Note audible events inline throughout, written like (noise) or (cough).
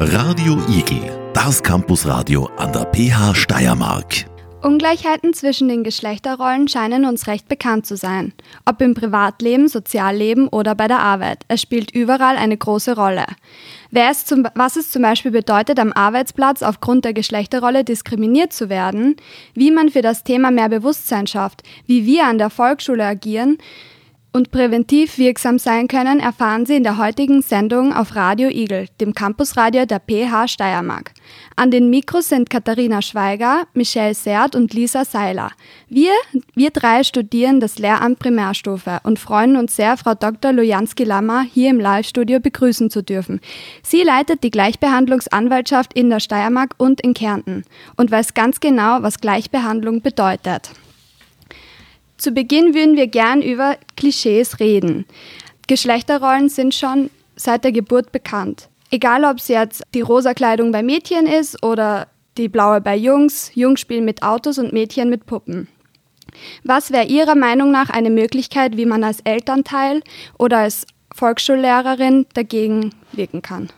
Radio Igel, das Campusradio an der PH Steiermark. Ungleichheiten zwischen den Geschlechterrollen scheinen uns recht bekannt zu sein. Ob im Privatleben, Sozialleben oder bei der Arbeit. Es spielt überall eine große Rolle. Es zum, was es zum Beispiel bedeutet, am Arbeitsplatz aufgrund der Geschlechterrolle diskriminiert zu werden, wie man für das Thema mehr Bewusstsein schafft, wie wir an der Volksschule agieren, und präventiv wirksam sein können, erfahren Sie in der heutigen Sendung auf Radio Igel, dem Campusradio der PH Steiermark. An den Mikros sind Katharina Schweiger, Michelle Seert und Lisa Seiler. Wir, wir drei studieren das Lehramt Primärstufe und freuen uns sehr, Frau Dr. Lujanski-Lammer hier im Live-Studio begrüßen zu dürfen. Sie leitet die Gleichbehandlungsanwaltschaft in der Steiermark und in Kärnten und weiß ganz genau, was Gleichbehandlung bedeutet. Zu Beginn würden wir gern über Klischees reden. Geschlechterrollen sind schon seit der Geburt bekannt. Egal, ob es jetzt die rosa Kleidung bei Mädchen ist oder die blaue bei Jungs, Jungs spielen mit Autos und Mädchen mit Puppen. Was wäre Ihrer Meinung nach eine Möglichkeit, wie man als Elternteil oder als Volksschullehrerin dagegen wirken kann?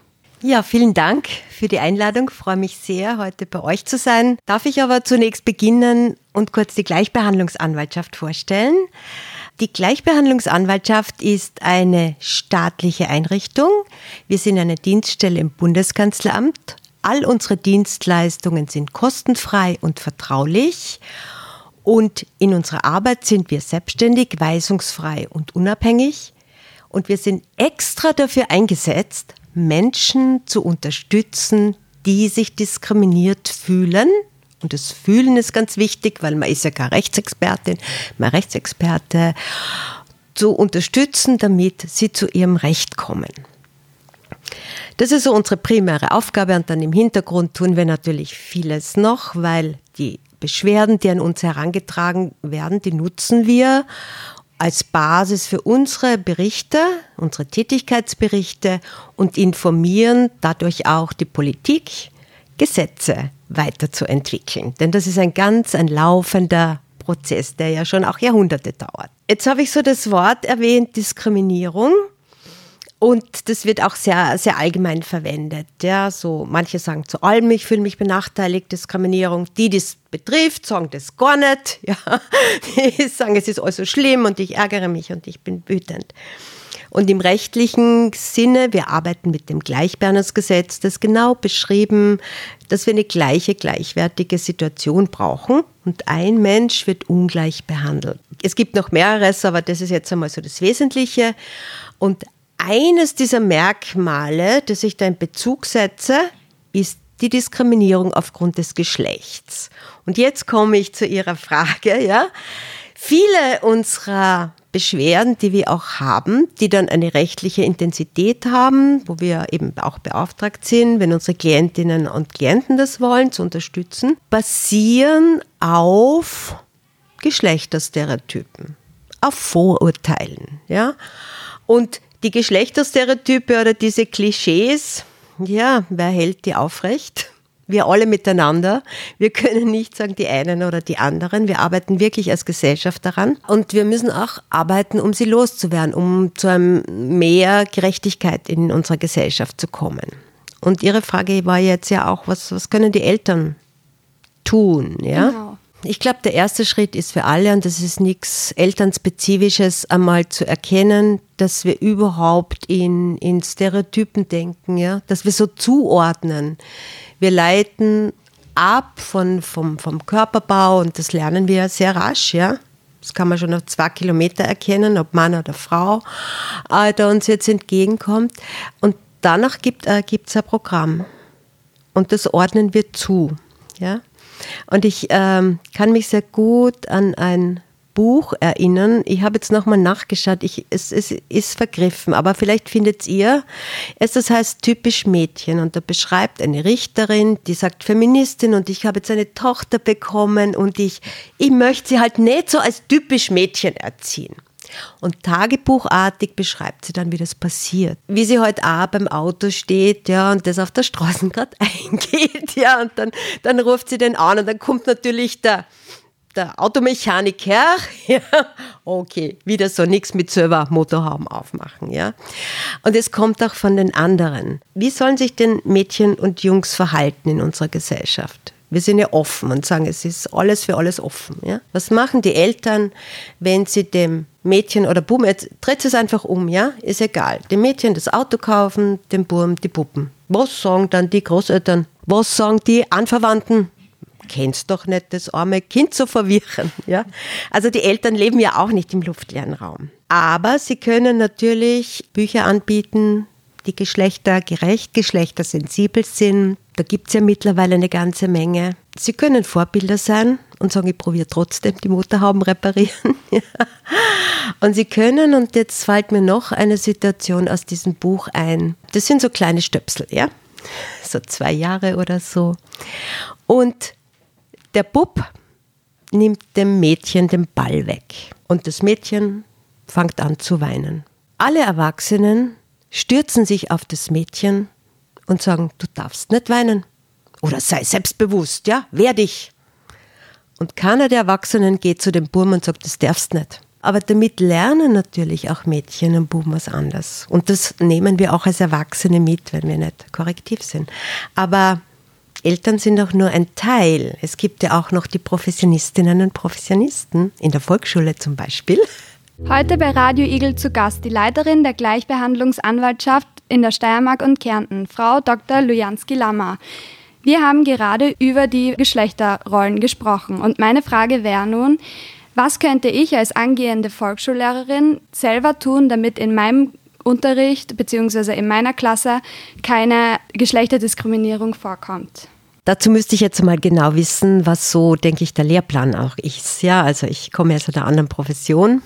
Ja, vielen Dank für die Einladung. Ich freue mich sehr, heute bei euch zu sein. Darf ich aber zunächst beginnen und kurz die Gleichbehandlungsanwaltschaft vorstellen? Die Gleichbehandlungsanwaltschaft ist eine staatliche Einrichtung. Wir sind eine Dienststelle im Bundeskanzleramt. All unsere Dienstleistungen sind kostenfrei und vertraulich. Und in unserer Arbeit sind wir selbstständig, weisungsfrei und unabhängig. Und wir sind extra dafür eingesetzt, Menschen zu unterstützen, die sich diskriminiert fühlen. Und das Fühlen ist ganz wichtig, weil man ist ja keine Rechtsexpertin, man Rechtsexperte, zu unterstützen, damit sie zu ihrem Recht kommen. Das ist so unsere primäre Aufgabe und dann im Hintergrund tun wir natürlich vieles noch, weil die Beschwerden, die an uns herangetragen werden, die nutzen wir als Basis für unsere Berichte, unsere Tätigkeitsberichte und informieren dadurch auch die Politik, Gesetze weiterzuentwickeln. Denn das ist ein ganz ein laufender Prozess, der ja schon auch Jahrhunderte dauert. Jetzt habe ich so das Wort erwähnt, Diskriminierung. Und das wird auch sehr, sehr allgemein verwendet. Ja, so manche sagen zu allem, ich fühle mich benachteiligt, Diskriminierung. Die, die es betrifft, sagen das gar nicht. Ja, (laughs) die sagen, es ist alles schlimm und ich ärgere mich und ich bin wütend. Und im rechtlichen Sinne, wir arbeiten mit dem Gleichbehandlungsgesetz, das genau beschrieben, dass wir eine gleiche, gleichwertige Situation brauchen und ein Mensch wird ungleich behandelt. Es gibt noch mehreres, aber das ist jetzt einmal so das Wesentliche. Und eines dieser Merkmale, das ich da in Bezug setze, ist die Diskriminierung aufgrund des Geschlechts. Und jetzt komme ich zu Ihrer Frage, ja. Viele unserer Beschwerden, die wir auch haben, die dann eine rechtliche Intensität haben, wo wir eben auch beauftragt sind, wenn unsere Klientinnen und Klienten das wollen, zu unterstützen, basieren auf Geschlechterstereotypen, auf Vorurteilen, ja. Und die Geschlechterstereotype oder diese Klischees, ja, wer hält die aufrecht? Wir alle miteinander. Wir können nicht sagen, die einen oder die anderen. Wir arbeiten wirklich als Gesellschaft daran. Und wir müssen auch arbeiten, um sie loszuwerden, um zu einem mehr Gerechtigkeit in unserer Gesellschaft zu kommen. Und Ihre Frage war jetzt ja auch, was, was können die Eltern tun? Ja? Genau. Ich glaube, der erste Schritt ist für alle, und das ist nichts Elternspezifisches, einmal zu erkennen, dass wir überhaupt in, in Stereotypen denken, ja, dass wir so zuordnen. Wir leiten ab von, vom, vom Körperbau und das lernen wir sehr rasch, ja. Das kann man schon auf zwei Kilometer erkennen, ob Mann oder Frau äh, da uns jetzt entgegenkommt. Und danach gibt es äh, ein Programm. Und das ordnen wir zu. Ja? Und ich ähm, kann mich sehr gut an ein Buch erinnern. Ich habe jetzt nochmal nachgeschaut. Ich, es, es ist vergriffen, aber vielleicht findet ihr es. Das heißt typisch Mädchen und da beschreibt eine Richterin, die sagt Feministin und ich habe jetzt eine Tochter bekommen und ich, ich möchte sie halt nicht so als typisch Mädchen erziehen. Und tagebuchartig beschreibt sie dann, wie das passiert. Wie sie heute auch beim Auto steht, ja, und das auf der Straße gerade (laughs) eingeht, ja, und dann, dann ruft sie den an und dann kommt natürlich der, der Automechaniker, (laughs) ja, okay, wieder so nichts mit selber Motorhaben aufmachen, ja. Und es kommt auch von den anderen. Wie sollen sich denn Mädchen und Jungs verhalten in unserer Gesellschaft? Wir sind ja offen und sagen, es ist alles für alles offen. Ja? Was machen die Eltern, wenn sie dem Mädchen oder Buben, jetzt dreht es einfach um, ja, ist egal. Dem Mädchen das Auto kaufen, dem Buben die Puppen. Was sagen dann die Großeltern? Was sagen die Anverwandten? Kennst doch nicht das arme Kind zu verwirren, ja? Also die Eltern leben ja auch nicht im luftleeren Raum. Aber sie können natürlich Bücher anbieten, die geschlechtergerecht, geschlechtersensibel sind. Da gibt es ja mittlerweile eine ganze Menge. Sie können Vorbilder sein und sagen, ich probiere trotzdem die Motorhauben reparieren. (laughs) und Sie können, und jetzt fällt mir noch eine Situation aus diesem Buch ein. Das sind so kleine Stöpsel, ja? So zwei Jahre oder so. Und der Bub nimmt dem Mädchen den Ball weg. Und das Mädchen fängt an zu weinen. Alle Erwachsenen stürzen sich auf das Mädchen und sagen, du darfst nicht weinen. Oder sei selbstbewusst, ja, wehr dich. Und keiner der Erwachsenen geht zu dem Buben und sagt, das darfst nicht. Aber damit lernen natürlich auch Mädchen und Buben was anderes. Und das nehmen wir auch als Erwachsene mit, wenn wir nicht korrektiv sind. Aber Eltern sind auch nur ein Teil. Es gibt ja auch noch die Professionistinnen und Professionisten, in der Volksschule zum Beispiel. Heute bei Radio Igel zu Gast die Leiterin der Gleichbehandlungsanwaltschaft in der Steiermark und Kärnten, Frau Dr. Lujanski-Lammer. Wir haben gerade über die Geschlechterrollen gesprochen und meine Frage wäre nun, was könnte ich als angehende Volksschullehrerin selber tun, damit in meinem Unterricht bzw. in meiner Klasse keine Geschlechterdiskriminierung vorkommt? Dazu müsste ich jetzt mal genau wissen, was so, denke ich, der Lehrplan auch ist. Ja, also ich komme aus einer anderen Profession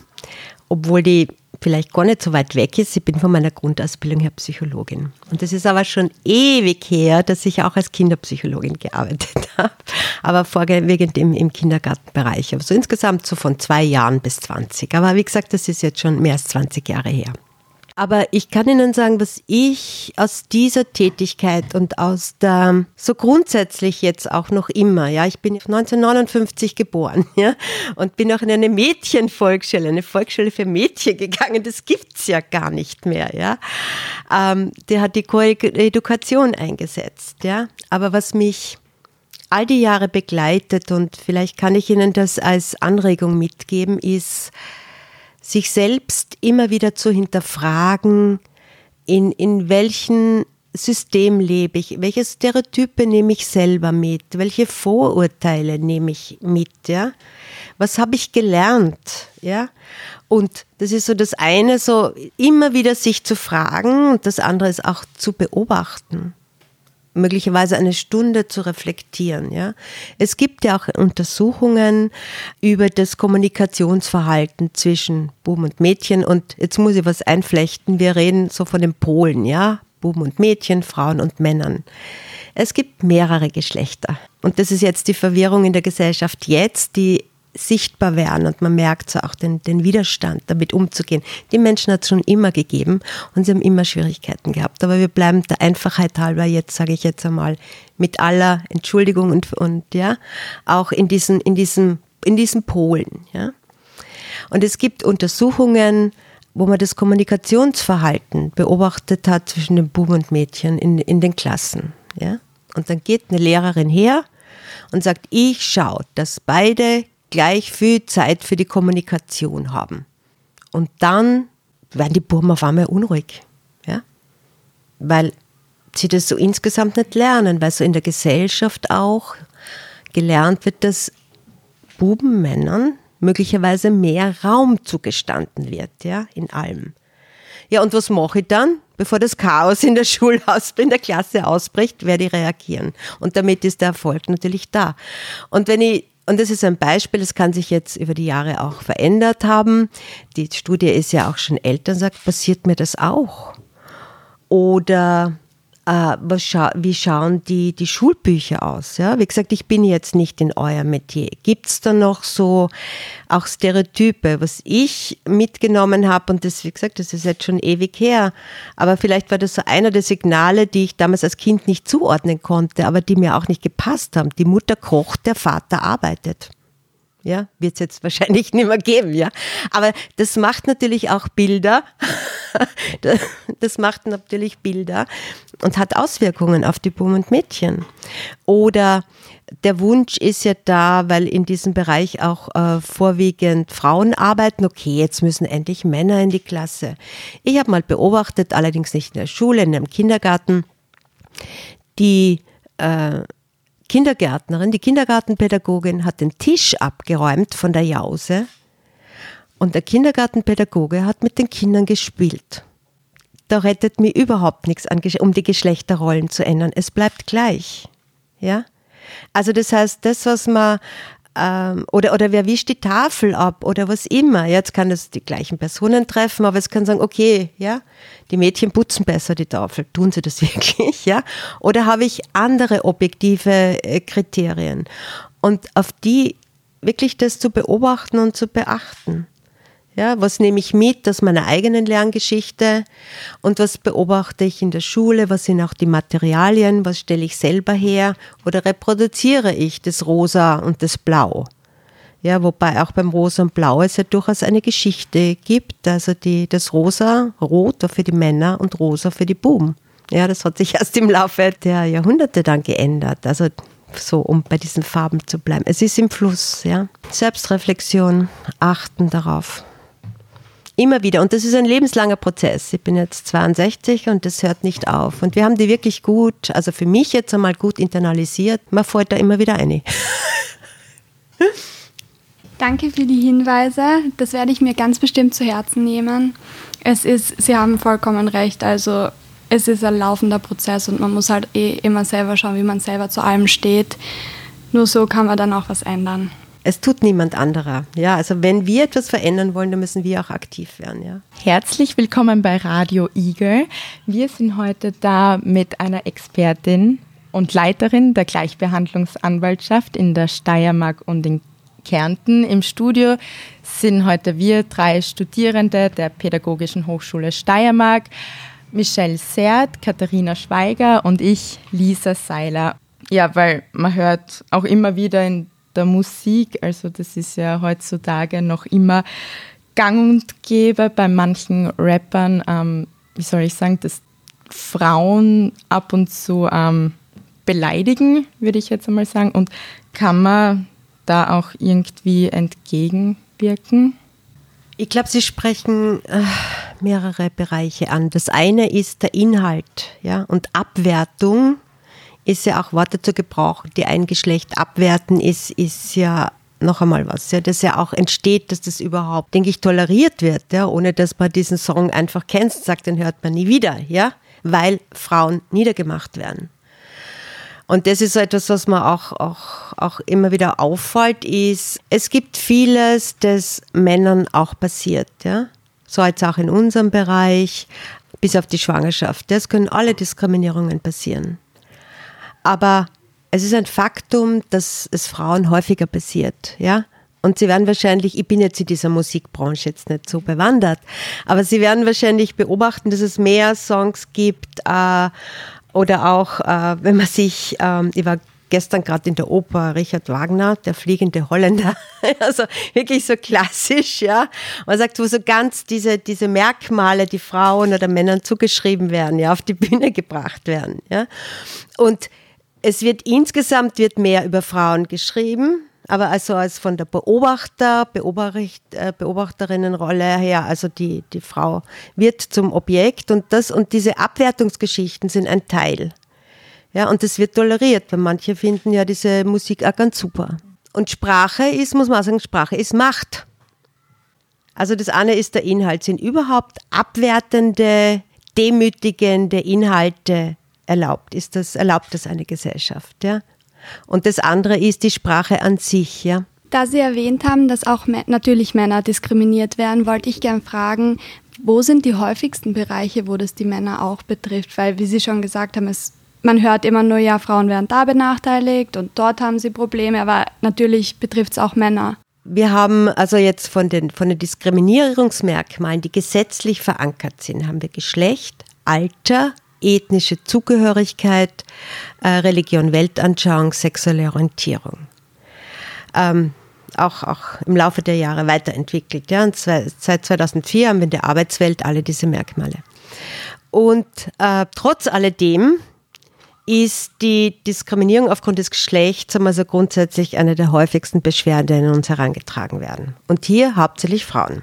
obwohl die vielleicht gar nicht so weit weg ist. Ich bin von meiner Grundausbildung her Psychologin. Und das ist aber schon ewig her, dass ich auch als Kinderpsychologin gearbeitet (laughs) habe. Aber vorwiegend im, im Kindergartenbereich. Also insgesamt so von zwei Jahren bis 20. Aber wie gesagt, das ist jetzt schon mehr als 20 Jahre her. Aber ich kann Ihnen sagen, was ich aus dieser Tätigkeit und aus der, so grundsätzlich jetzt auch noch immer, ja, ich bin 1959 geboren, (laughs) ja, und bin auch in eine Mädchenvolksschule, eine Volksschule für Mädchen gegangen, das gibt's ja gar nicht mehr, ja. Ähm, der hat die Koedukation eingesetzt, ja. Aber was mich all die Jahre begleitet und vielleicht kann ich Ihnen das als Anregung mitgeben, ist, sich selbst immer wieder zu hinterfragen, in, in welchem System lebe ich, welche Stereotype nehme ich selber mit, welche Vorurteile nehme ich mit, ja? Was habe ich gelernt, ja? Und das ist so das eine, so immer wieder sich zu fragen und das andere ist auch zu beobachten möglicherweise eine Stunde zu reflektieren. Ja? Es gibt ja auch Untersuchungen über das Kommunikationsverhalten zwischen Buben und Mädchen und jetzt muss ich was einflechten. Wir reden so von den Polen, ja, Buben und Mädchen, Frauen und Männern. Es gibt mehrere Geschlechter. Und das ist jetzt die Verwirrung in der Gesellschaft jetzt, die sichtbar werden und man merkt so auch den, den Widerstand, damit umzugehen. Die Menschen hat es schon immer gegeben und sie haben immer Schwierigkeiten gehabt. Aber wir bleiben der Einfachheit halber jetzt, sage ich jetzt einmal, mit aller Entschuldigung und, und ja, auch in diesen, in diesem, in diesen Polen, ja. Und es gibt Untersuchungen, wo man das Kommunikationsverhalten beobachtet hat zwischen den Buben und Mädchen in, in den Klassen, ja. Und dann geht eine Lehrerin her und sagt, ich schaue, dass beide gleich viel Zeit für die Kommunikation haben. Und dann werden die Buben auf einmal unruhig. Ja? Weil sie das so insgesamt nicht lernen, weil so in der Gesellschaft auch gelernt wird, dass Bubenmännern möglicherweise mehr Raum zugestanden wird, ja, in allem. Ja, und was mache ich dann? Bevor das Chaos in der (laughs) Schulhaus, in der Klasse ausbricht, werde ich reagieren. Und damit ist der Erfolg natürlich da. Und wenn ich und das ist ein Beispiel, das kann sich jetzt über die Jahre auch verändert haben. Die Studie ist ja auch schon älter, sagt, passiert mir das auch? Oder äh, scha wie schauen die, die Schulbücher aus? Ja? Wie gesagt, ich bin jetzt nicht in euer Metier. Gibt es da noch so auch Stereotype, was ich mitgenommen habe? Und das, wie gesagt, das ist jetzt schon ewig her. Aber vielleicht war das so einer der Signale, die ich damals als Kind nicht zuordnen konnte, aber die mir auch nicht gepasst haben. Die Mutter kocht, der Vater arbeitet. Ja, wird es jetzt wahrscheinlich (laughs) nicht mehr geben, ja. Aber das macht natürlich auch Bilder. (laughs) Das macht natürlich Bilder und hat Auswirkungen auf die Buben und Mädchen. Oder der Wunsch ist ja da, weil in diesem Bereich auch äh, vorwiegend Frauen arbeiten. Okay, jetzt müssen endlich Männer in die Klasse. Ich habe mal beobachtet, allerdings nicht in der Schule, in einem Kindergarten, die äh, Kindergärtnerin, die Kindergartenpädagogin hat den Tisch abgeräumt von der Jause und der Kindergartenpädagoge hat mit den Kindern gespielt. Da rettet mir überhaupt nichts, an, um die Geschlechterrollen zu ändern. Es bleibt gleich. Ja? Also das heißt, das, was man ähm, oder, oder wer wischt die Tafel ab oder was immer. Jetzt kann es die gleichen Personen treffen, aber es kann sagen, okay, ja, die Mädchen putzen besser die Tafel. Tun sie das (laughs) wirklich, ja? Oder habe ich andere objektive äh, Kriterien? Und auf die wirklich das zu beobachten und zu beachten. Ja, was nehme ich mit aus meiner eigenen Lerngeschichte und was beobachte ich in der Schule? Was sind auch die Materialien? Was stelle ich selber her? Oder reproduziere ich das Rosa und das Blau? Ja, wobei auch beim Rosa und Blau es ja durchaus eine Geschichte gibt. Also die, das Rosa, Rot für die Männer und Rosa für die Buben. Ja, das hat sich erst im Laufe der Jahrhunderte dann geändert. Also so, um bei diesen Farben zu bleiben. Es ist im Fluss, ja. Selbstreflexion, achten darauf. Immer wieder. Und das ist ein lebenslanger Prozess. Ich bin jetzt 62 und das hört nicht auf. Und wir haben die wirklich gut, also für mich jetzt einmal gut internalisiert. Man fällt da immer wieder eine. (laughs) Danke für die Hinweise. Das werde ich mir ganz bestimmt zu Herzen nehmen. Es ist, Sie haben vollkommen recht. Also es ist ein laufender Prozess und man muss halt eh immer selber schauen, wie man selber zu allem steht. Nur so kann man dann auch was ändern es tut niemand anderer. Ja, also wenn wir etwas verändern wollen, dann müssen wir auch aktiv werden. Ja. Herzlich willkommen bei Radio Eagle. Wir sind heute da mit einer Expertin und Leiterin der Gleichbehandlungsanwaltschaft in der Steiermark und in Kärnten. Im Studio sind heute wir drei Studierende der Pädagogischen Hochschule Steiermark. Michelle Sert, Katharina Schweiger und ich, Lisa Seiler. Ja, weil man hört auch immer wieder in der Musik. Also das ist ja heutzutage noch immer gang und gäbe bei manchen Rappern, ähm, wie soll ich sagen, dass Frauen ab und zu ähm, beleidigen, würde ich jetzt einmal sagen. Und kann man da auch irgendwie entgegenwirken? Ich glaube, Sie sprechen äh, mehrere Bereiche an. Das eine ist der Inhalt ja, und Abwertung ist ja auch Worte zu gebrauchen, die ein Geschlecht abwerten, ist, ist ja noch einmal was, ja, das ja auch entsteht, dass das überhaupt, denke ich, toleriert wird, ja, ohne dass man diesen Song einfach kennt, sagt, den hört man nie wieder, ja, weil Frauen niedergemacht werden. Und das ist so etwas, was mir auch, auch, auch immer wieder auffällt, ist, es gibt vieles, das Männern auch passiert, ja. So jetzt auch in unserem Bereich, bis auf die Schwangerschaft. Das können alle Diskriminierungen passieren. Aber es ist ein Faktum, dass es Frauen häufiger passiert, ja. Und sie werden wahrscheinlich, ich bin jetzt in dieser Musikbranche jetzt nicht so bewandert, aber sie werden wahrscheinlich beobachten, dass es mehr Songs gibt äh, oder auch, äh, wenn man sich, äh, ich war gestern gerade in der Oper Richard Wagner, der fliegende Holländer, (laughs) also wirklich so klassisch, ja. Man sagt, wo so ganz diese, diese Merkmale, die Frauen oder Männern zugeschrieben werden, ja, auf die Bühne gebracht werden, ja. Und es wird insgesamt wird mehr über Frauen geschrieben, aber also als von der Beobachter, Beobacht, äh, Beobachterinnenrolle her, also die, die Frau wird zum Objekt und das und diese Abwertungsgeschichten sind ein Teil. Ja, und das wird toleriert, weil manche finden ja diese Musik auch ganz super. Und Sprache ist, muss man auch sagen, Sprache ist Macht. Also das eine ist der Inhalt. Sind überhaupt abwertende, demütigende Inhalte erlaubt ist das, erlaubt das eine Gesellschaft, ja. Und das andere ist die Sprache an sich, ja. Da Sie erwähnt haben, dass auch natürlich Männer diskriminiert werden, wollte ich gerne fragen, wo sind die häufigsten Bereiche, wo das die Männer auch betrifft? Weil, wie Sie schon gesagt haben, es, man hört immer nur, ja, Frauen werden da benachteiligt und dort haben sie Probleme, aber natürlich betrifft es auch Männer. Wir haben also jetzt von den, von den Diskriminierungsmerkmalen, die gesetzlich verankert sind, haben wir Geschlecht, Alter, ethnische Zugehörigkeit, äh, Religion, Weltanschauung, sexuelle Orientierung. Ähm, auch, auch im Laufe der Jahre weiterentwickelt. Ja. Und seit 2004 haben wir in der Arbeitswelt alle diese Merkmale. Und äh, trotz alledem ist die Diskriminierung aufgrund des Geschlechts also grundsätzlich eine der häufigsten Beschwerden, die an uns herangetragen werden. Und hier hauptsächlich Frauen.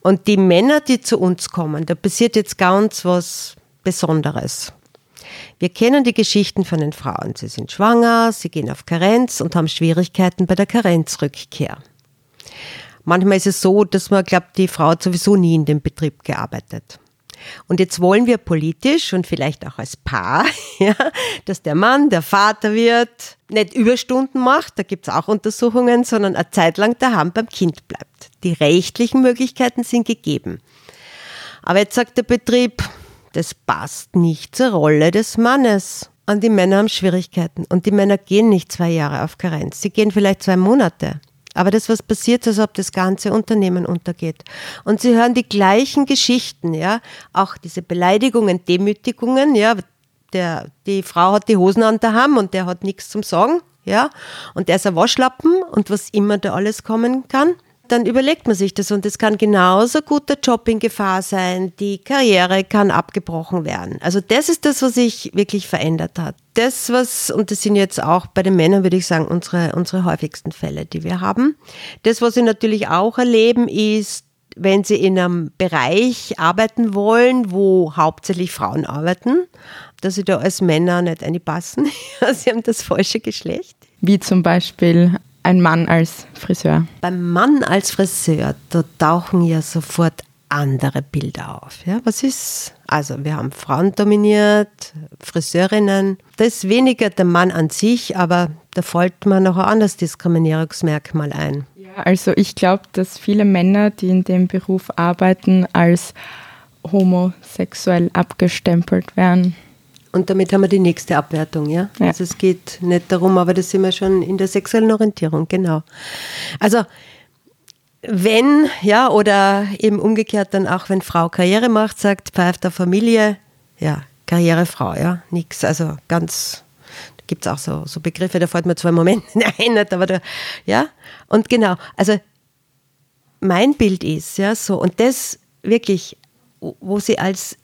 Und die Männer, die zu uns kommen, da passiert jetzt ganz was Besonderes. Wir kennen die Geschichten von den Frauen. Sie sind schwanger, sie gehen auf Karenz und haben Schwierigkeiten bei der Karenzrückkehr. Manchmal ist es so, dass man glaubt, die Frau hat sowieso nie in dem Betrieb gearbeitet. Und jetzt wollen wir politisch und vielleicht auch als Paar, (laughs) ja, dass der Mann, der Vater wird, nicht Überstunden macht, da gibt es auch Untersuchungen, sondern eine Zeit lang daheim beim Kind bleibt. Die rechtlichen Möglichkeiten sind gegeben. Aber jetzt sagt der Betrieb, das passt nicht zur Rolle des Mannes. Und die Männer haben Schwierigkeiten. Und die Männer gehen nicht zwei Jahre auf Karenz. Sie gehen vielleicht zwei Monate. Aber das, was passiert, als ob das ganze Unternehmen untergeht. Und sie hören die gleichen Geschichten, ja. Auch diese Beleidigungen, Demütigungen, ja. Der, die Frau hat die Hosen an der Ham und der hat nichts zum Sagen, ja. Und der ist ein Waschlappen und was immer da alles kommen kann dann überlegt man sich das und es kann genauso gut der Job in Gefahr sein, die Karriere kann abgebrochen werden. Also das ist das, was sich wirklich verändert hat. Das, was, und das sind jetzt auch bei den Männern, würde ich sagen, unsere, unsere häufigsten Fälle, die wir haben. Das, was sie natürlich auch erleben, ist, wenn sie in einem Bereich arbeiten wollen, wo hauptsächlich Frauen arbeiten, dass sie da als Männer nicht einpassen. (laughs) sie haben das falsche Geschlecht. Wie zum Beispiel ein Mann als Friseur? Beim Mann als Friseur, da tauchen ja sofort andere Bilder auf. Ja, was ist? Also wir haben Frauen dominiert, Friseurinnen. Da ist weniger der Mann an sich, aber da fällt mir noch ein anderes Diskriminierungsmerkmal ein. Ja, also ich glaube, dass viele Männer, die in dem Beruf arbeiten, als homosexuell abgestempelt werden. Und damit haben wir die nächste Abwertung, ja? ja? Also es geht nicht darum, aber das sind wir schon in der sexuellen Orientierung, genau. Also wenn, ja, oder eben umgekehrt dann auch, wenn Frau Karriere macht, sagt, pfeift der Familie, ja, Karrierefrau, ja, nix, also ganz, da gibt es auch so, so Begriffe, da fällt mir zwei Momente (laughs) ein, aber da, ja, und genau, also mein Bild ist, ja, so, und das wirklich, wo sie als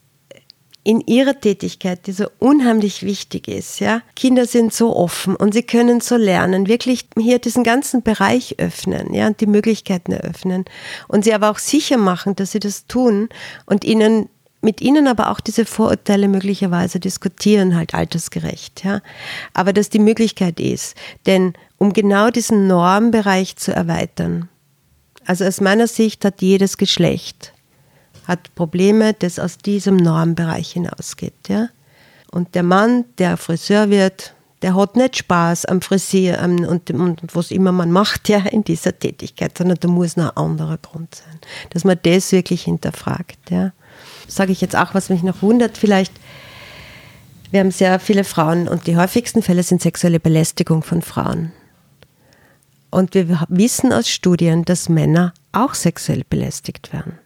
in ihrer Tätigkeit, die so unheimlich wichtig ist. Ja? Kinder sind so offen und sie können so lernen, wirklich hier diesen ganzen Bereich öffnen ja? und die Möglichkeiten eröffnen und sie aber auch sicher machen, dass sie das tun und ihnen mit ihnen aber auch diese Vorurteile möglicherweise diskutieren, halt altersgerecht, ja. Aber dass die Möglichkeit ist, denn um genau diesen Normbereich zu erweitern, also aus meiner Sicht hat jedes Geschlecht hat Probleme, das aus diesem Normbereich hinausgeht. Ja? Und der Mann, der Friseur wird, der hat nicht Spaß am Frisier und, und, und, was immer man macht ja in dieser Tätigkeit, sondern da muss noch ein anderer Grund sein, dass man das wirklich hinterfragt. Ja. Sage ich jetzt auch, was mich noch wundert, vielleicht, wir haben sehr viele Frauen und die häufigsten Fälle sind sexuelle Belästigung von Frauen. Und wir wissen aus Studien, dass Männer auch sexuell belästigt werden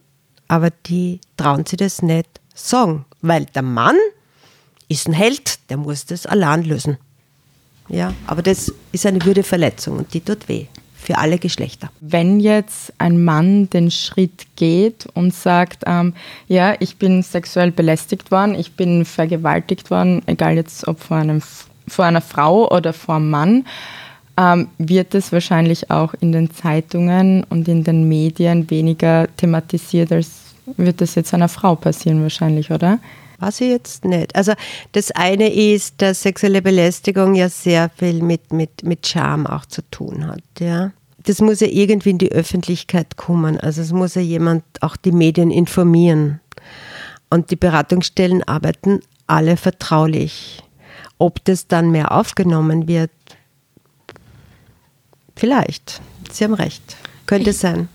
aber die trauen sich das nicht sagen, weil der Mann ist ein Held, der muss das allein lösen. Ja, aber das ist eine Würdeverletzung und die tut weh für alle Geschlechter. Wenn jetzt ein Mann den Schritt geht und sagt, ähm, ja, ich bin sexuell belästigt worden, ich bin vergewaltigt worden, egal jetzt ob vor, einem, vor einer Frau oder vor einem Mann, ähm, wird es wahrscheinlich auch in den Zeitungen und in den Medien weniger thematisiert, als wird das jetzt einer Frau passieren wahrscheinlich, oder? Weiß ich jetzt nicht. Also das eine ist, dass sexuelle Belästigung ja sehr viel mit, mit, mit Scham auch zu tun hat. Ja. Das muss ja irgendwie in die Öffentlichkeit kommen. Also es muss ja jemand auch die Medien informieren. Und die Beratungsstellen arbeiten alle vertraulich. Ob das dann mehr aufgenommen wird, Vielleicht. Sie haben recht. Könnte ich, sein.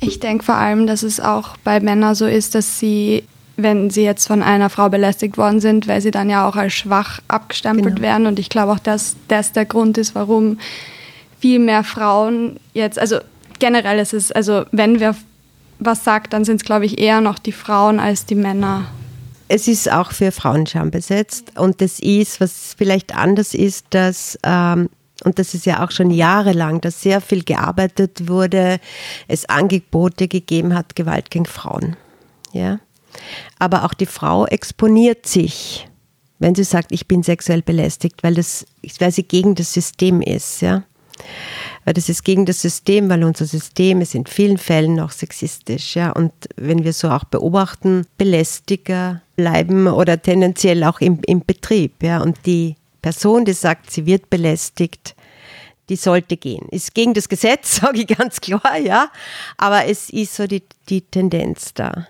Ich denke vor allem, dass es auch bei Männern so ist, dass sie, wenn sie jetzt von einer Frau belästigt worden sind, weil sie dann ja auch als schwach abgestempelt genau. werden. Und ich glaube auch, dass das der Grund ist, warum viel mehr Frauen jetzt, also generell ist es, also wenn wer was sagt, dann sind es, glaube ich, eher noch die Frauen als die Männer. Es ist auch für Frauen Scham besetzt. Und das ist, was vielleicht anders ist, dass ähm, Und das ist ja auch schon jahrelang, dass sehr viel gearbeitet wurde, es Angebote gegeben hat, Gewalt gegen Frauen. Ja. Aber auch die Frau exponiert sich, wenn sie sagt, ich bin sexuell belästigt, weil, das, weil sie gegen das System ist. Ja. Weil das ist gegen das System, weil unser System ist in vielen Fällen auch sexistisch. Ja. Und wenn wir so auch beobachten, Belästiger bleiben oder tendenziell auch im, im Betrieb. Ja. Und die Person, die sagt, sie wird belästigt, die sollte gehen. Ist gegen das Gesetz, (laughs) sage ich ganz klar, ja. Aber es ist so die, die Tendenz da.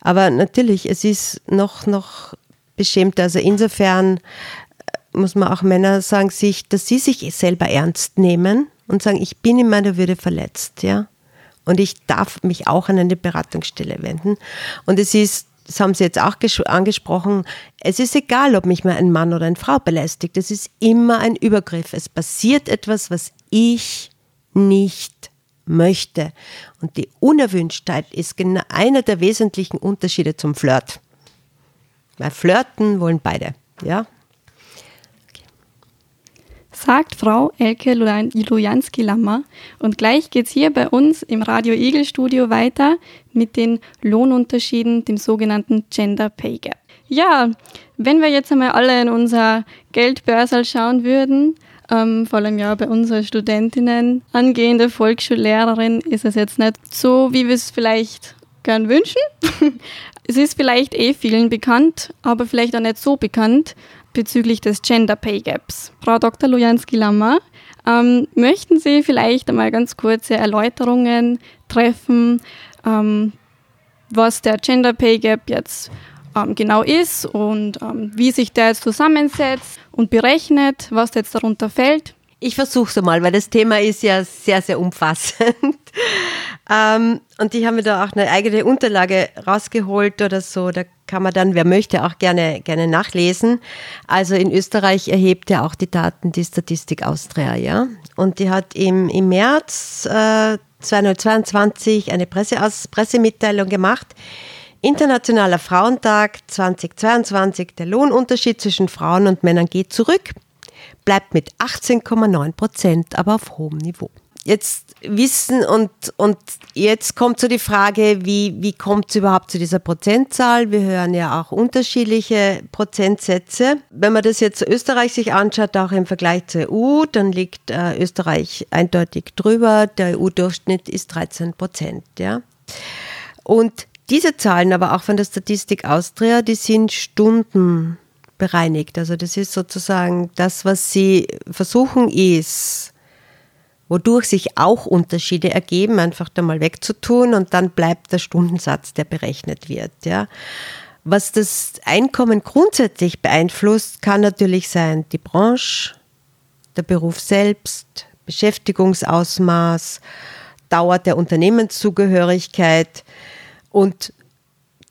Aber natürlich, es ist noch, noch beschämter. Also insofern äh, muss man auch Männer sagen, sich, dass sie sich selber ernst nehmen und sagen, ich bin in meiner Würde verletzt, ja. Und ich darf mich auch an eine Beratungsstelle wenden. Und es ist das haben Sie jetzt auch angesprochen, es ist egal, ob mich mal ein Mann oder eine Frau belästigt. Es ist immer ein Übergriff. Es passiert etwas, was ich nicht möchte. Und die Unerwünschtheit ist genau einer der wesentlichen Unterschiede zum Flirt. Weil flirten wollen beide, ja sagt Frau Elke Lujanski-Lammer. Und gleich geht es hier bei uns im Radio Eagle Studio weiter mit den Lohnunterschieden, dem sogenannten Gender Pay Gap. Ja, wenn wir jetzt einmal alle in unser Geldbörsel schauen würden, ähm, vor allem ja bei unseren Studentinnen, angehende Volksschullehrerin, ist es jetzt nicht so, wie wir es vielleicht gern wünschen. (laughs) es ist vielleicht eh vielen bekannt, aber vielleicht auch nicht so bekannt bezüglich des Gender Pay Gaps. Frau Dr. Lujanski-Lammer, ähm, möchten Sie vielleicht einmal ganz kurze Erläuterungen treffen, ähm, was der Gender Pay Gap jetzt ähm, genau ist und ähm, wie sich der jetzt zusammensetzt und berechnet, was jetzt darunter fällt? Ich versuche es mal, weil das Thema ist ja sehr, sehr umfassend. (laughs) ähm, und ich habe mir da auch eine eigene Unterlage rausgeholt oder so. Da kann man dann, wer möchte, auch gerne, gerne nachlesen. Also in Österreich erhebt ja auch die Daten die Statistik Austria, ja. Und die hat im, im März äh, 2022 eine Presseaus Pressemitteilung gemacht. Internationaler Frauentag 2022. Der Lohnunterschied zwischen Frauen und Männern geht zurück bleibt mit 18,9 Prozent aber auf hohem Niveau. Jetzt wissen und, und jetzt kommt so die Frage, wie, wie kommt es überhaupt zu dieser Prozentzahl? Wir hören ja auch unterschiedliche Prozentsätze. Wenn man das jetzt Österreich sich anschaut, auch im Vergleich zur EU, dann liegt äh, Österreich eindeutig drüber. Der EU-Durchschnitt ist 13 Prozent. Ja? Und diese Zahlen aber auch von der Statistik Austria, die sind Stunden bereinigt. Also das ist sozusagen das, was sie versuchen ist, wodurch sich auch Unterschiede ergeben, einfach da mal wegzutun und dann bleibt der Stundensatz, der berechnet wird. Ja. Was das Einkommen grundsätzlich beeinflusst, kann natürlich sein die Branche, der Beruf selbst, Beschäftigungsausmaß, Dauer der Unternehmenszugehörigkeit und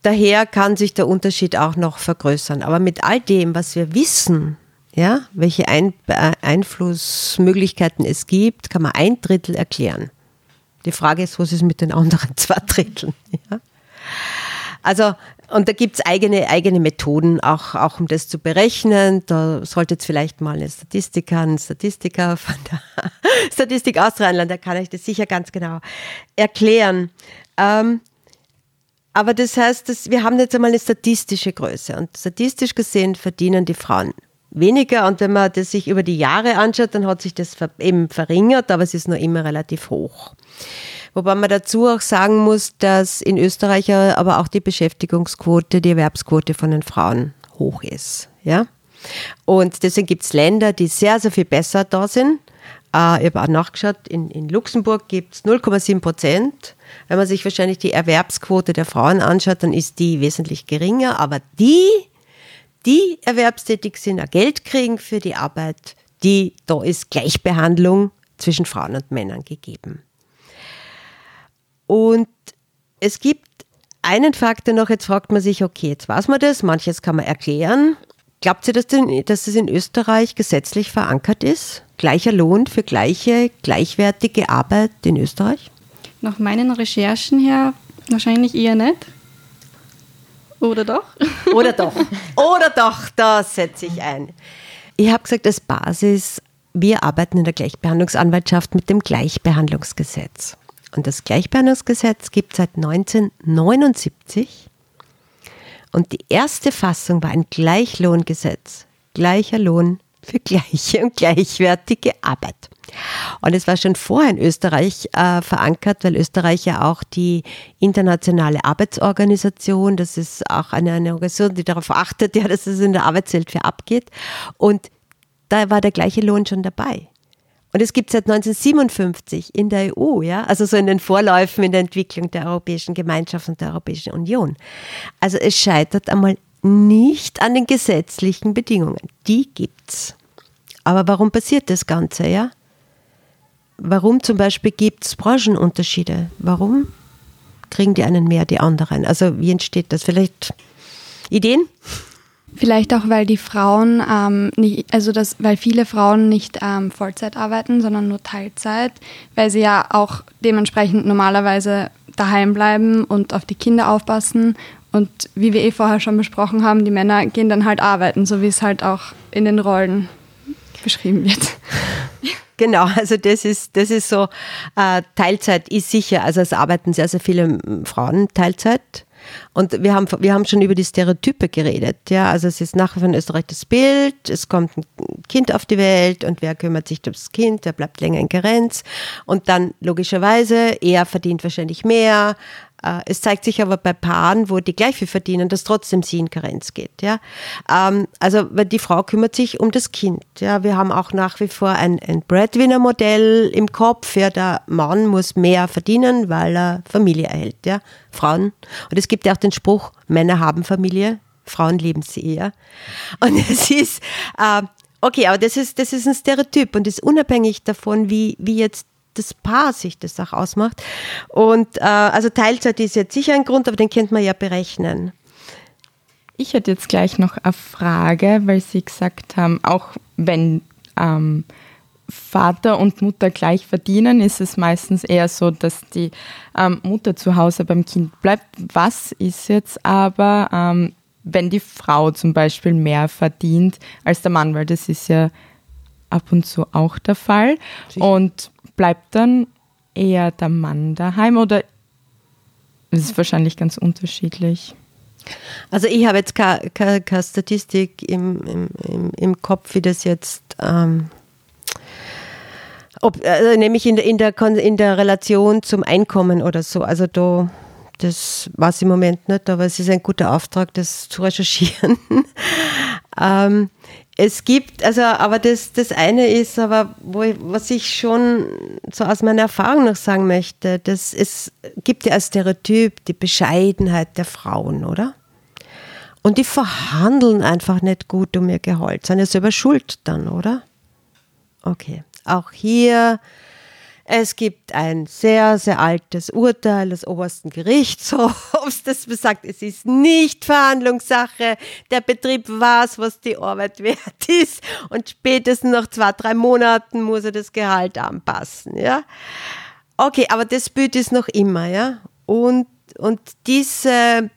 Daher kann sich der Unterschied auch noch vergrößern. Aber mit all dem, was wir wissen, ja, welche Ein äh, Einflussmöglichkeiten es gibt, kann man ein Drittel erklären. Die Frage ist, was ist mit den anderen (laughs) zwei Dritteln? Ja? Also, und da gibt es eigene, eigene Methoden, auch, auch um das zu berechnen. Da sollte jetzt vielleicht mal eine Statistikerin, ein Statistiker von der (laughs) Statistik Australien, da kann ich das sicher ganz genau erklären. Ähm, aber das heißt, dass wir haben jetzt einmal eine statistische Größe und statistisch gesehen verdienen die Frauen weniger und wenn man das sich über die Jahre anschaut, dann hat sich das eben verringert, aber es ist noch immer relativ hoch. Wobei man dazu auch sagen muss, dass in Österreich aber auch die Beschäftigungsquote, die Erwerbsquote von den Frauen hoch ist. Ja? Und deswegen gibt es Länder, die sehr, sehr viel besser da sind. Äh, ich habe auch nachgeschaut, in, in Luxemburg gibt es 0,7 Prozent wenn man sich wahrscheinlich die Erwerbsquote der Frauen anschaut, dann ist die wesentlich geringer. Aber die, die erwerbstätig sind, Geld kriegen für die Arbeit, die, da ist Gleichbehandlung zwischen Frauen und Männern gegeben. Und es gibt einen Faktor noch, jetzt fragt man sich, okay, jetzt weiß man das, manches kann man erklären. Glaubt ihr, dass, dass das in Österreich gesetzlich verankert ist? Gleicher Lohn für gleiche, gleichwertige Arbeit in Österreich? Nach meinen Recherchen her wahrscheinlich eher nicht. Oder doch? (laughs) Oder doch. Oder doch, da setze ich ein. Ich habe gesagt, als Basis wir arbeiten in der Gleichbehandlungsanwaltschaft mit dem Gleichbehandlungsgesetz. Und das Gleichbehandlungsgesetz gibt es seit 1979. Und die erste Fassung war ein Gleichlohngesetz. Gleicher Lohn für gleiche und gleichwertige Arbeit. Und es war schon vorher in Österreich äh, verankert, weil Österreich ja auch die internationale Arbeitsorganisation, das ist auch eine, eine Organisation, die darauf achtet, ja, dass es in der Arbeitswelt für abgeht. Und da war der gleiche Lohn schon dabei. Und es gibt seit 1957 in der EU, ja, also so in den Vorläufen in der Entwicklung der Europäischen Gemeinschaft und der Europäischen Union. Also es scheitert einmal nicht an den gesetzlichen Bedingungen. Die gibt's. Aber warum passiert das Ganze, ja? Warum zum Beispiel gibt es Branchenunterschiede? Warum kriegen die einen mehr, die anderen? Also wie entsteht das? Vielleicht Ideen? Vielleicht auch, weil die Frauen ähm, nicht, also das, weil viele Frauen nicht ähm, Vollzeit arbeiten, sondern nur Teilzeit, weil sie ja auch dementsprechend normalerweise daheim bleiben und auf die Kinder aufpassen. Und wie wir eh vorher schon besprochen haben, die Männer gehen dann halt arbeiten, so wie es halt auch in den Rollen beschrieben wird. (laughs) Genau, also das ist, das ist so, äh, Teilzeit ist sicher, also es arbeiten sehr, sehr viele Frauen Teilzeit. Und wir haben, wir haben schon über die Stereotype geredet. Ja, also es ist nachher von Österreich das Bild, es kommt ein Kind auf die Welt und wer kümmert sich um das Kind, der bleibt länger in Karenz. Und dann logischerweise, er verdient wahrscheinlich mehr, es zeigt sich aber bei Paaren, wo die gleich viel verdienen, dass trotzdem sie in Karenz geht. Ja? Ähm, also die Frau kümmert sich um das Kind. Ja? Wir haben auch nach wie vor ein, ein Breadwinner-Modell im Kopf. Ja? Der Mann muss mehr verdienen, weil er Familie erhält. Ja? Frauen. Und es gibt ja auch den Spruch, Männer haben Familie, Frauen lieben sie. Ja? Und es ist, äh, okay, aber das ist, das ist ein Stereotyp und ist unabhängig davon, wie, wie jetzt das Paar sich das auch ausmacht. Und äh, also Teilzeit ist jetzt sicher ein Grund, aber den könnte man ja berechnen. Ich hätte jetzt gleich noch eine Frage, weil Sie gesagt haben, auch wenn ähm, Vater und Mutter gleich verdienen, ist es meistens eher so, dass die ähm, Mutter zu Hause beim Kind bleibt. Was ist jetzt aber, ähm, wenn die Frau zum Beispiel mehr verdient als der Mann, weil das ist ja ab und zu auch der Fall. Sicher. Und bleibt dann eher der Mann daheim oder ist es wahrscheinlich ganz unterschiedlich? Also ich habe jetzt keine, keine, keine Statistik im, im, im, im, Kopf, wie das jetzt, ähm, ob, also nämlich in der, in, der, in der Relation zum Einkommen oder so. Also da, das weiß ich im Moment nicht, aber es ist ein guter Auftrag, das zu recherchieren. Ähm, es gibt, also, aber das, das eine ist, aber wo was ich schon so aus meiner Erfahrung noch sagen möchte, dass es gibt ja als Stereotyp die Bescheidenheit der Frauen, oder? Und die verhandeln einfach nicht gut um ihr Gehalt, sind ja selber schuld dann, oder? Okay, auch hier es gibt ein sehr, sehr altes Urteil des obersten Gerichtshofs, das besagt, es ist nicht Verhandlungssache. Der Betrieb weiß, was die Arbeit wert ist und spätestens nach zwei, drei Monaten muss er das Gehalt anpassen, ja. Okay, aber das Bild ist noch immer, ja. Und, und diese,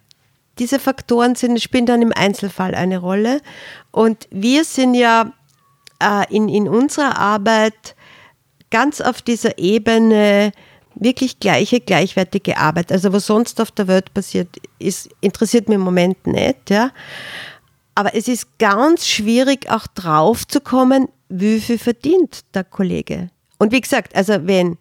diese Faktoren sind, spielen dann im Einzelfall eine Rolle. Und wir sind ja äh, in, in unserer Arbeit ganz auf dieser Ebene wirklich gleiche, gleichwertige Arbeit. Also was sonst auf der Welt passiert, ist, interessiert mir im Moment nicht. Ja. Aber es ist ganz schwierig auch drauf zu kommen, wie viel verdient der Kollege. Und wie gesagt, also wenn,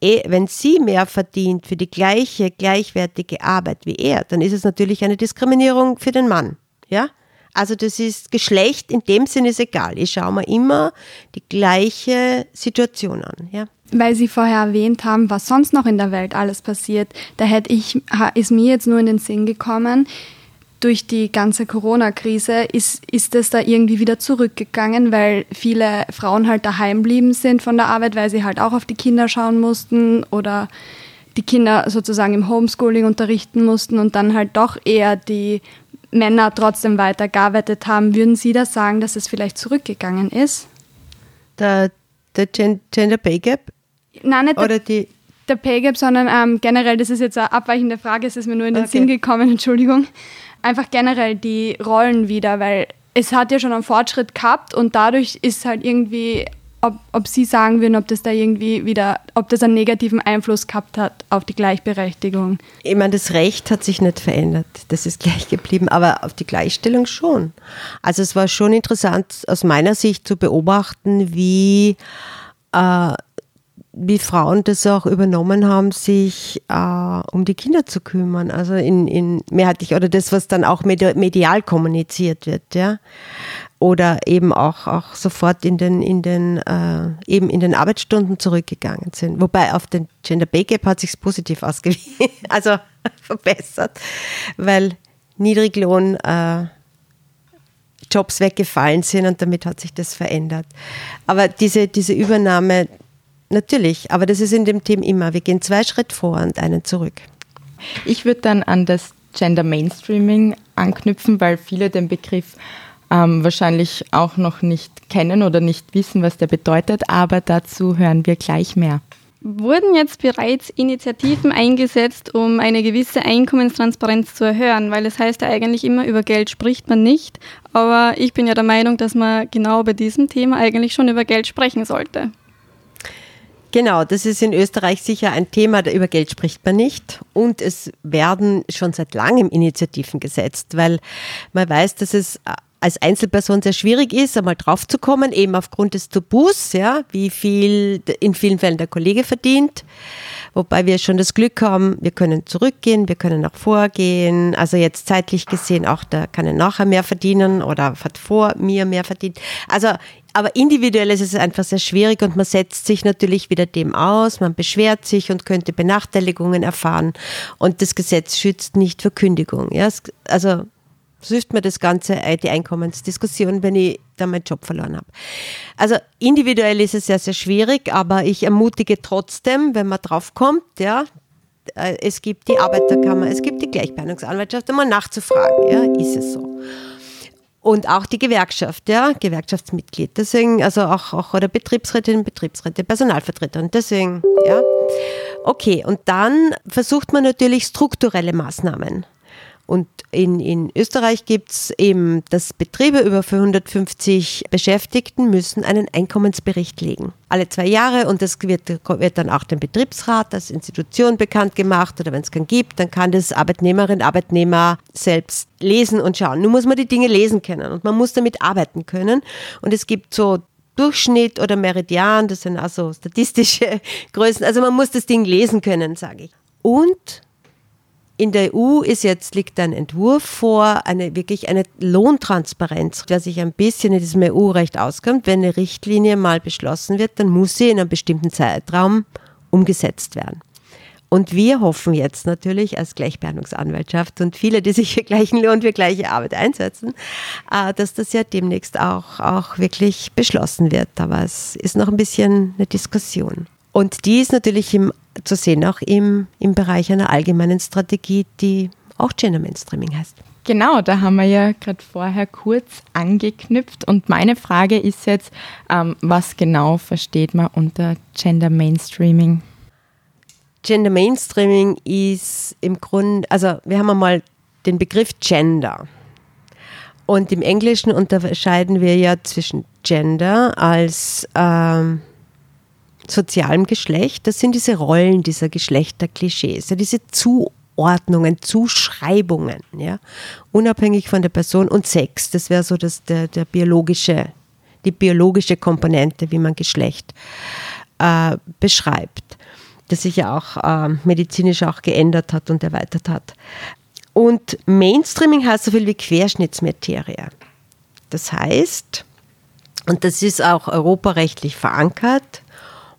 eh, wenn sie mehr verdient für die gleiche, gleichwertige Arbeit wie er, dann ist es natürlich eine Diskriminierung für den Mann. Ja? Also das ist Geschlecht in dem Sinne ist egal. Ich schaue mir immer die gleiche Situation an. Ja. Weil Sie vorher erwähnt haben, was sonst noch in der Welt alles passiert, da hätte ich, ist mir jetzt nur in den Sinn gekommen, durch die ganze Corona-Krise ist, ist es da irgendwie wieder zurückgegangen, weil viele Frauen halt daheim blieben sind von der Arbeit, weil sie halt auch auf die Kinder schauen mussten oder die Kinder sozusagen im Homeschooling unterrichten mussten und dann halt doch eher die Männer trotzdem weiter gearbeitet haben, würden Sie da sagen, dass es vielleicht zurückgegangen ist? Der, der Gender Pay Gap? Nein, nicht Oder der, die der Pay Gap, sondern ähm, generell, das ist jetzt eine abweichende Frage, es ist mir nur in den okay. Sinn gekommen, (laughs) Entschuldigung. Einfach generell die Rollen wieder, weil es hat ja schon einen Fortschritt gehabt und dadurch ist halt irgendwie ob, ob Sie sagen würden, ob das da irgendwie wieder, ob das einen negativen Einfluss gehabt hat auf die Gleichberechtigung. Ich meine, das Recht hat sich nicht verändert, das ist gleich geblieben, aber auf die Gleichstellung schon. Also es war schon interessant aus meiner Sicht zu beobachten, wie äh, wie Frauen das auch übernommen haben, sich äh, um die Kinder zu kümmern. Also in, in mehrheitlich oder das, was dann auch medial kommuniziert wird, ja. Oder eben auch, auch sofort in den, in den, äh, eben in den Arbeitsstunden zurückgegangen sind. Wobei auf den Gender Pay Gap hat sich positiv ausgewiesen, (laughs) also (laughs) verbessert, weil Niedriglohn äh, Jobs weggefallen sind und damit hat sich das verändert. Aber diese, diese Übernahme Natürlich, aber das ist in dem Team immer. Wir gehen zwei Schritte vor und einen zurück. Ich würde dann an das Gender Mainstreaming anknüpfen, weil viele den Begriff ähm, wahrscheinlich auch noch nicht kennen oder nicht wissen, was der bedeutet, aber dazu hören wir gleich mehr. Wurden jetzt bereits Initiativen eingesetzt, um eine gewisse Einkommenstransparenz zu erhöhen? Weil es heißt ja eigentlich immer, über Geld spricht man nicht. Aber ich bin ja der Meinung, dass man genau bei diesem Thema eigentlich schon über Geld sprechen sollte. Genau, das ist in Österreich sicher ein Thema, da über Geld spricht man nicht. Und es werden schon seit langem Initiativen gesetzt, weil man weiß, dass es als Einzelperson sehr schwierig ist, einmal draufzukommen, eben aufgrund des Tabus, ja, wie viel in vielen Fällen der Kollege verdient. Wobei wir schon das Glück haben, wir können zurückgehen, wir können auch vorgehen. Also jetzt zeitlich gesehen auch, der kann er nachher mehr verdienen oder hat vor mir mehr verdient. Also aber individuell ist es einfach sehr schwierig und man setzt sich natürlich wieder dem aus, man beschwert sich und könnte Benachteiligungen erfahren und das Gesetz schützt nicht für Kündigung. Ja, also so hilft mir das Ganze, äh, die Einkommensdiskussion, wenn ich dann meinen Job verloren habe. Also individuell ist es sehr, sehr schwierig, aber ich ermutige trotzdem, wenn man drauf kommt, ja, äh, es gibt die Arbeiterkammer, es gibt die Gleichbehandlungsanwaltschaft, einmal nachzufragen, ja, ist es so. Und auch die Gewerkschaft, ja, Gewerkschaftsmitglied. Deswegen, also auch, auch oder Betriebsrätin, Betriebsräte, Personalvertreterin. Deswegen, ja. Okay, und dann versucht man natürlich strukturelle Maßnahmen. Und in, in Österreich gibt es eben, dass Betriebe über 450 Beschäftigten müssen einen Einkommensbericht legen. Alle zwei Jahre und das wird, wird dann auch dem Betriebsrat als Institution bekannt gemacht oder wenn es keinen gibt, dann kann das Arbeitnehmerin, Arbeitnehmer selbst lesen und schauen. Nun muss man die Dinge lesen können und man muss damit arbeiten können. Und es gibt so Durchschnitt oder Meridian, das sind also statistische (laughs) Größen. Also man muss das Ding lesen können, sage ich. Und in der EU ist jetzt, liegt ein Entwurf vor, eine wirklich eine Lohntransparenz, der sich ein bisschen in diesem EU-Recht auskommt. Wenn eine Richtlinie mal beschlossen wird, dann muss sie in einem bestimmten Zeitraum umgesetzt werden. Und wir hoffen jetzt natürlich als Gleichbehandlungsanwaltschaft und viele, die sich für gleichen Lohn für gleiche Arbeit einsetzen, äh, dass das ja demnächst auch, auch wirklich beschlossen wird. Aber es ist noch ein bisschen eine Diskussion. Und die ist natürlich im, zu sehen auch im, im Bereich einer allgemeinen Strategie, die auch Gender Mainstreaming heißt. Genau, da haben wir ja gerade vorher kurz angeknüpft. Und meine Frage ist jetzt, ähm, was genau versteht man unter Gender Mainstreaming? Gender Mainstreaming ist im Grunde, also wir haben einmal den Begriff Gender. Und im Englischen unterscheiden wir ja zwischen Gender als ähm, sozialem Geschlecht, das sind diese Rollen dieser Geschlechterklischees, diese Zuordnungen, Zuschreibungen, ja, unabhängig von der Person und Sex, das wäre so das, der, der biologische, die biologische Komponente, wie man Geschlecht äh, beschreibt, das sich ja auch äh, medizinisch auch geändert hat und erweitert hat. Und Mainstreaming heißt so viel wie Querschnittsmaterie. Das heißt, und das ist auch europarechtlich verankert,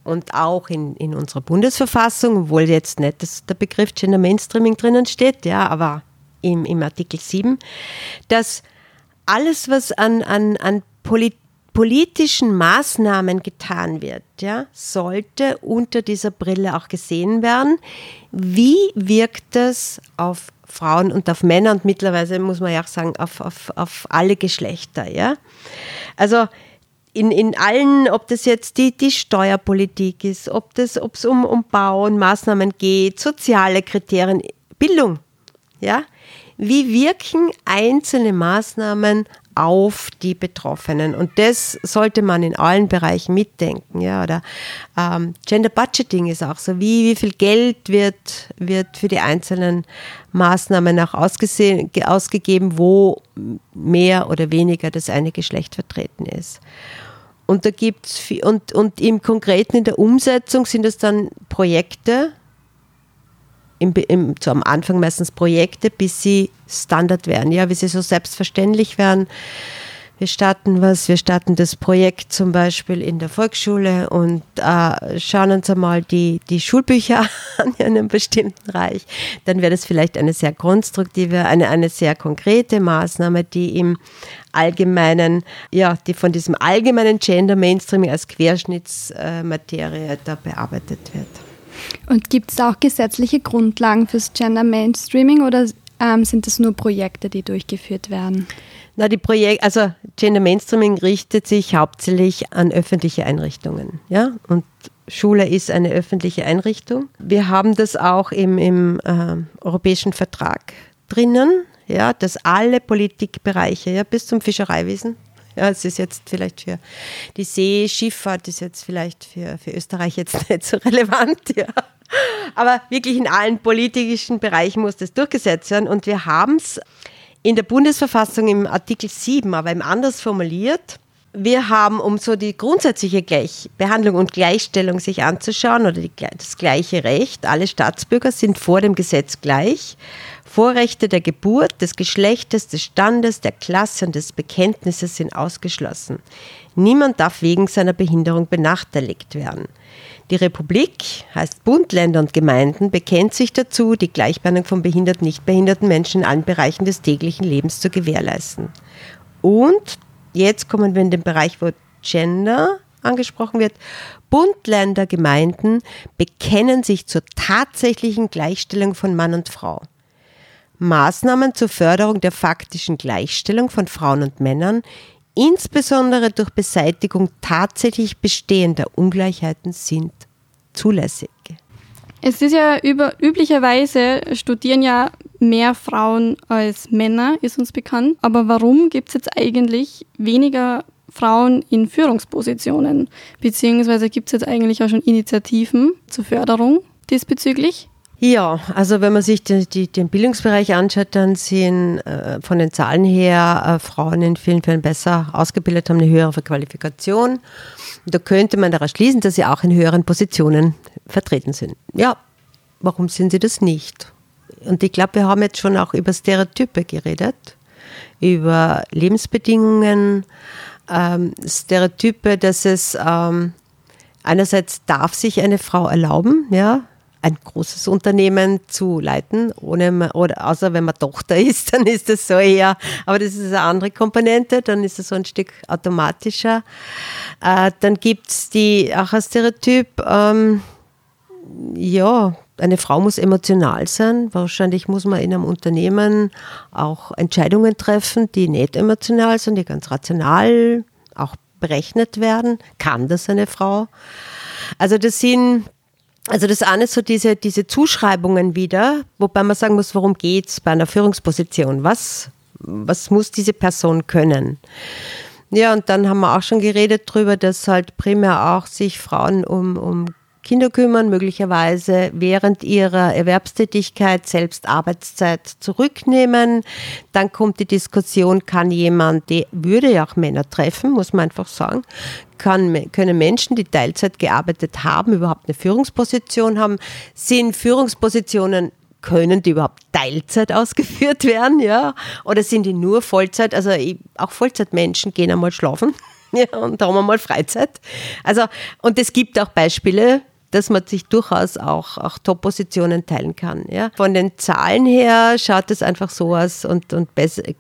und auch in, in unserer Bundesverfassung, obwohl jetzt nicht dass der Begriff Gender Mainstreaming drinnen steht, ja, aber im, im Artikel 7, dass alles, was an, an, an Polit politischen Maßnahmen getan wird, ja, sollte unter dieser Brille auch gesehen werden. Wie wirkt das auf Frauen und auf Männer und mittlerweile muss man ja auch sagen, auf, auf, auf alle Geschlechter, ja? Also in, in allen, ob das jetzt die, die Steuerpolitik ist, ob es um, um Bau und Maßnahmen geht, soziale Kriterien, Bildung. Ja? Wie wirken einzelne Maßnahmen auf die Betroffenen. Und das sollte man in allen Bereichen mitdenken. Ja, oder ähm, Gender Budgeting ist auch so. Wie, wie viel Geld wird, wird für die einzelnen Maßnahmen auch ausgegeben, wo mehr oder weniger das eine Geschlecht vertreten ist. Und da gibt's und, und im Konkreten in der Umsetzung sind es dann Projekte, im, im, so am Anfang meistens Projekte, bis sie Standard werden, ja, wie sie so selbstverständlich werden. Wir starten was, wir starten das Projekt zum Beispiel in der Volksschule und äh, schauen uns einmal die, die Schulbücher (laughs) an in einem bestimmten Bereich. Dann wäre das vielleicht eine sehr konstruktive, eine, eine sehr konkrete Maßnahme, die im allgemeinen, ja, die von diesem allgemeinen Gender Mainstreaming als Querschnittsmaterie da bearbeitet wird. Und gibt es auch gesetzliche Grundlagen fürs Gender Mainstreaming oder ähm, sind das nur Projekte, die durchgeführt werden? Na, die Projekt, also Gender Mainstreaming richtet sich hauptsächlich an öffentliche Einrichtungen, ja, und Schule ist eine öffentliche Einrichtung. Wir haben das auch im, im äh, europäischen Vertrag drinnen, ja, dass alle Politikbereiche, ja, bis zum Fischereiwesen, ja, es ist jetzt vielleicht für die Seeschifffahrt ist jetzt vielleicht für, für Österreich jetzt (laughs) nicht so relevant, ja. Aber wirklich in allen politischen Bereichen muss das durchgesetzt werden. Und wir haben es in der Bundesverfassung im Artikel 7, aber eben anders formuliert. Wir haben, um so die grundsätzliche Gleichbehandlung und Gleichstellung sich anzuschauen, oder die, das gleiche Recht, alle Staatsbürger sind vor dem Gesetz gleich Vorrechte der Geburt, des Geschlechtes, des Standes, der Klasse und des Bekenntnisses sind ausgeschlossen. Niemand darf wegen seiner Behinderung benachteiligt werden. Die Republik, heißt Bund, Länder und Gemeinden, bekennt sich dazu, die Gleichbehandlung von behinderten, nicht behinderten Menschen in allen Bereichen des täglichen Lebens zu gewährleisten. Und jetzt kommen wir in den Bereich, wo Gender angesprochen wird. Bund, Länder, Gemeinden bekennen sich zur tatsächlichen Gleichstellung von Mann und Frau. Maßnahmen zur Förderung der faktischen Gleichstellung von Frauen und Männern, insbesondere durch Beseitigung tatsächlich bestehender Ungleichheiten, sind zulässig. Es ist ja über, üblicherweise studieren ja mehr Frauen als Männer, ist uns bekannt. Aber warum gibt es jetzt eigentlich weniger Frauen in Führungspositionen? Beziehungsweise gibt es jetzt eigentlich auch schon Initiativen zur Förderung diesbezüglich? Ja, also wenn man sich die, die, den Bildungsbereich anschaut, dann sind äh, von den Zahlen her äh, Frauen in vielen Fällen besser ausgebildet, haben eine höhere Qualifikation. Da könnte man daraus schließen, dass sie auch in höheren Positionen vertreten sind. Ja, warum sind sie das nicht? Und ich glaube, wir haben jetzt schon auch über Stereotype geredet, über Lebensbedingungen, ähm, Stereotype, dass es ähm, einerseits darf sich eine Frau erlauben, ja, ein großes Unternehmen zu leiten, ohne oder außer wenn man Tochter (laughs) ist, dann ist das so eher, aber das ist eine andere Komponente, dann ist es so ein Stück automatischer. Äh, dann gibt es die auch ein Stereotyp, ähm, ja, eine Frau muss emotional sein. Wahrscheinlich muss man in einem Unternehmen auch Entscheidungen treffen, die nicht emotional sind, die ganz rational auch berechnet werden. Kann das eine Frau? Also das sind also das eine ist so diese, diese Zuschreibungen wieder, wobei man sagen muss, worum geht es bei einer Führungsposition? Was, was muss diese Person können? Ja, und dann haben wir auch schon geredet darüber, dass halt primär auch sich Frauen um, um Kinder kümmern, möglicherweise während ihrer Erwerbstätigkeit selbst Arbeitszeit zurücknehmen. Dann kommt die Diskussion, kann jemand, die würde ja auch Männer treffen, muss man einfach sagen, kann, können Menschen, die Teilzeit gearbeitet haben, überhaupt eine Führungsposition haben? Sind Führungspositionen können die überhaupt Teilzeit (laughs) ausgeführt werden, ja? Oder sind die nur Vollzeit? Also auch Vollzeitmenschen gehen einmal schlafen, (laughs) ja, und haben einmal Freizeit. Also, und es gibt auch Beispiele, dass man sich durchaus auch, auch Top-Positionen teilen kann. Ja. Von den Zahlen her schaut es einfach so aus und, und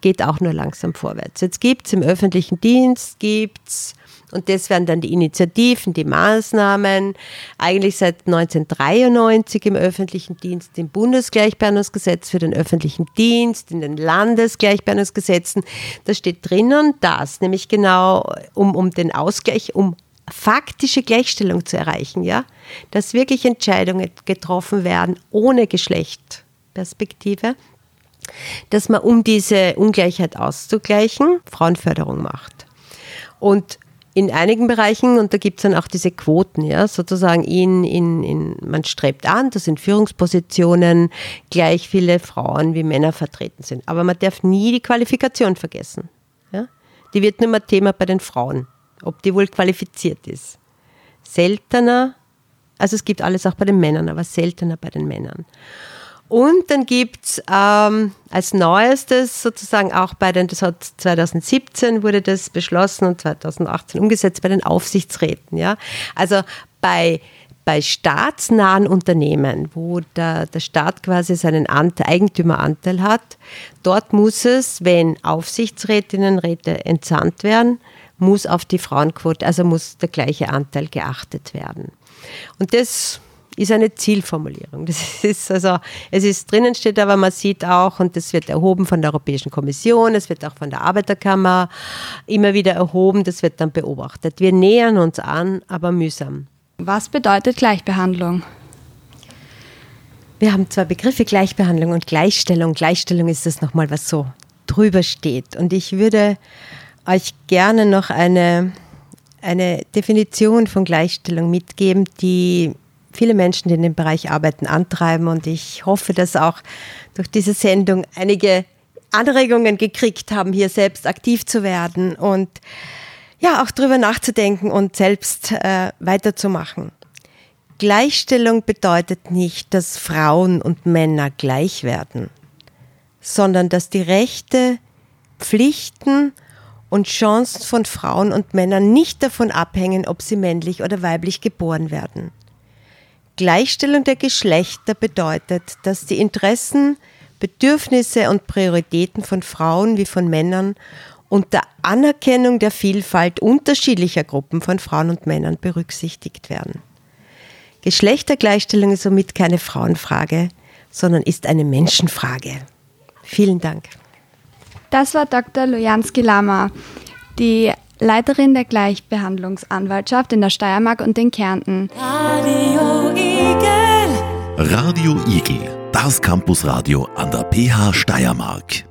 geht auch nur langsam vorwärts. Jetzt gibt es im öffentlichen Dienst, gibt's und das wären dann die Initiativen, die Maßnahmen. Eigentlich seit 1993 im öffentlichen Dienst, im Bundesgleichbehandlungsgesetz für den öffentlichen Dienst, in den Landesgleichbehandlungsgesetzen. Da steht drinnen das, nämlich genau um, um den Ausgleich, um faktische Gleichstellung zu erreichen, ja, dass wirklich Entscheidungen getroffen werden ohne Geschlechtperspektive. dass man, um diese Ungleichheit auszugleichen, Frauenförderung macht. Und in einigen Bereichen, und da gibt es dann auch diese Quoten, ja, sozusagen in, in, in, man strebt an, dass in Führungspositionen gleich viele Frauen wie Männer vertreten sind. Aber man darf nie die Qualifikation vergessen. Ja? Die wird nur mal Thema bei den Frauen, ob die wohl qualifiziert ist. Seltener, also es gibt alles auch bei den Männern, aber seltener bei den Männern. Und dann gibt es ähm, als Neuestes sozusagen auch bei den, das hat 2017 wurde das beschlossen und 2018 umgesetzt bei den Aufsichtsräten. Ja? Also bei, bei staatsnahen Unternehmen, wo der, der Staat quasi seinen Anteil, Eigentümeranteil hat, dort muss es, wenn Aufsichtsrätinnen, Räte entsandt werden, muss auf die Frauenquote, also muss der gleiche Anteil geachtet werden. Und das ist eine Zielformulierung. Das (laughs) ist also, es ist drinnen steht aber, man sieht auch, und das wird erhoben von der Europäischen Kommission, es wird auch von der Arbeiterkammer immer wieder erhoben, das wird dann beobachtet. Wir nähern uns an, aber mühsam. Was bedeutet Gleichbehandlung? Wir haben zwei Begriffe, Gleichbehandlung und Gleichstellung. Gleichstellung ist das nochmal, was so drüber steht. Und ich würde euch gerne noch eine, eine Definition von Gleichstellung mitgeben, die viele Menschen, die in dem Bereich arbeiten, antreiben. Und ich hoffe, dass auch durch diese Sendung einige Anregungen gekriegt haben, hier selbst aktiv zu werden und ja, auch darüber nachzudenken und selbst äh, weiterzumachen. Gleichstellung bedeutet nicht, dass Frauen und Männer gleich werden, sondern dass die Rechte, Pflichten und Chancen von Frauen und Männern nicht davon abhängen, ob sie männlich oder weiblich geboren werden. Gleichstellung der Geschlechter bedeutet, dass die Interessen, Bedürfnisse und Prioritäten von Frauen wie von Männern unter Anerkennung der Vielfalt unterschiedlicher Gruppen von Frauen und Männern berücksichtigt werden. Geschlechtergleichstellung ist somit keine Frauenfrage, sondern ist eine Menschenfrage. Vielen Dank. Das war Dr. Lojanski Lama, die Leiterin der Gleichbehandlungsanwaltschaft in der Steiermark und den Kärnten. Radio Igel. Radio Igel, das Campusradio an der PH Steiermark.